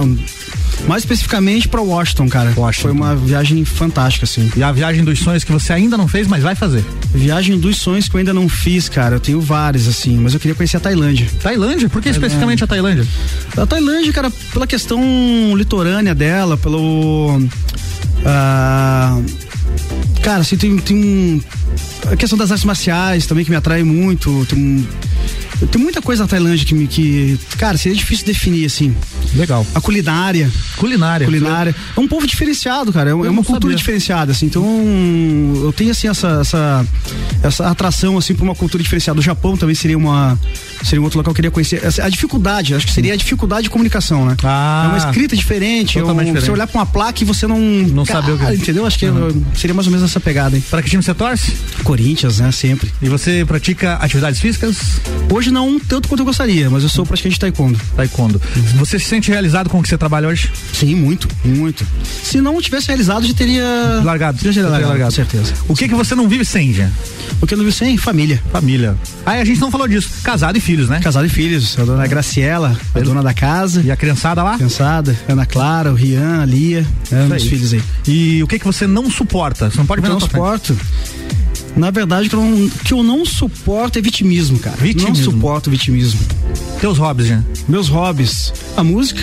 mais especificamente para Washington, cara. Washington. Foi uma viagem fantástica, assim. E a viagem dos sonhos que você ainda não fez, mas vai fazer? Viagem dos sonhos que eu ainda não fiz, cara. Eu tenho várias, assim, mas eu queria conhecer a Tailândia. Tailândia? Por que especificamente a Tailândia? A Tailândia, cara, pela questão litorânea dela, pelo. ah, cara, assim, tem, tem um. A questão das artes marciais também que me atrai muito. Tem, um- tem muita coisa na Tailândia que me. Que, cara, seria difícil definir, assim. Legal. A culinária. Culinária. Culinária. É um povo diferenciado, cara. É, é uma cultura sabia. diferenciada, assim. Então, eu tenho, assim, essa, essa, essa atração, assim, por uma cultura diferenciada. O Japão também seria uma. Seria um outro local que eu queria conhecer. A dificuldade, acho que seria a dificuldade de comunicação, né? Ah. é uma escrita diferente. É um, diferente. Você olhar pra uma placa e você não. Não saber o que- Entendeu? Acho que seria mais ou menos essa pegada, hein? Para que time você torce? Corinthians, né? Sempre. E você pratica atividades físicas? Hoje não tanto quanto eu gostaria, mas eu sou praticante de taekwondo. Taekwondo. Você se sente realizado com o que você trabalha hoje? Sim, muito, muito. Se não tivesse realizado, já teria. Largado. Já teria Já teria largado, com certeza. O que que você não vive sem, Jean? O que eu não vi sem? Família. Família. Aí a gente não falou disso. Casado e filhos, né? Casado e filhos. A dona Graciela, a dona da casa. E a criançada lá? Criançada, Ana Clara, o Rian, a Lia, é, meus filhos aí. E o que que você não suporta? Você não pode ver não tua frente. Na verdade, o que eu não, que eu não suporto é vitimismo, cara. Vitimismo. Não suporto vitimismo. Teus hobbies, Jean. Meus hobbies, a música,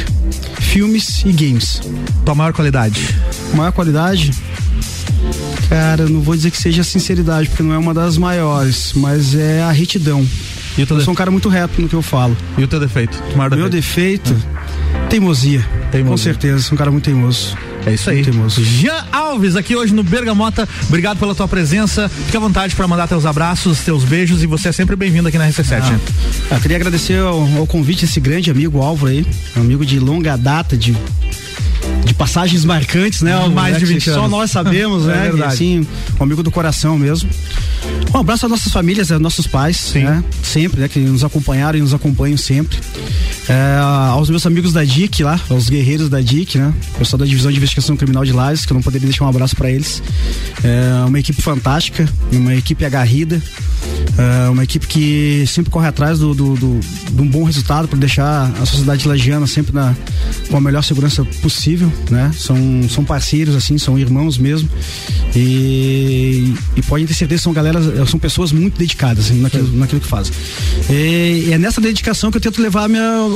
filmes e games. Tua maior qualidade. Maior qualidade? Cara, não vou dizer que seja a sinceridade, porque não é uma das maiores, mas é a retidão. E o teu, Eu sou um cara muito reto no que eu falo. e o teu defeito? O maior Meu defeito? defeito, teimosia. Teimosia. Com certeza, sou um cara muito teimoso. É isso aí. Teimoso. Jean Alves aqui hoje no Bergamota. Obrigado pela tua presença. Fica à vontade para mandar teus abraços, teus beijos e você é sempre bem-vindo aqui na RC7. Jean. Ah, eu queria agradecer ao, ao convite desse grande amigo Álvaro aí, amigo de longa data, de, de passagens marcantes, né? Álvaro? Mais de É que 20 Só anos. nós sabemos, É né? verdade. E, assim, um amigo do coração mesmo. Um abraço às nossas famílias, aos nossos pais, Sim. né? Sempre, né? Que nos acompanharam e nos acompanham sempre. É, aos meus amigos da DIC lá, aos guerreiros da DIC, né? Pessoal da Divisão de Investigação Criminal de Lages, que eu não poderia deixar um abraço para eles. É uma equipe fantástica, uma equipe agarrida, é uma equipe que sempre corre atrás do, do, do- de um bom resultado para deixar a sociedade lagiana sempre na, com a melhor segurança possível, né? São, são parceiros, assim, são irmãos mesmo. E, e podem ter certeza que são galera, são pessoas muito dedicadas assim, naquilo, naquilo que fazem. E, e é nessa dedicação que eu tento levar minha,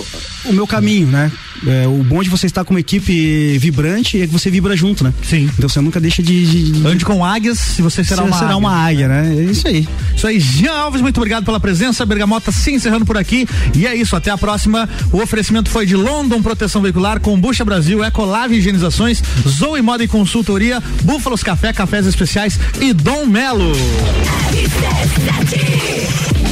o meu caminho, né? É, o bom de você estar com uma equipe vibrante é que você vibra junto, né? Sim. Então você nunca deixa de. de, de Ande com águias e você será uma será águia. uma águia, né? É isso aí. Isso aí, Jean Alves, muito obrigado pela presença. Bergamota se encerrando por aqui. E é isso, até a próxima. O oferecimento foi de London Proteção Veicular, Combucha Brasil, Ecolave Higienizações, Zoe Moda e Consultoria, Búfalos Café, Cafés Especiais e Dom Melo. RC7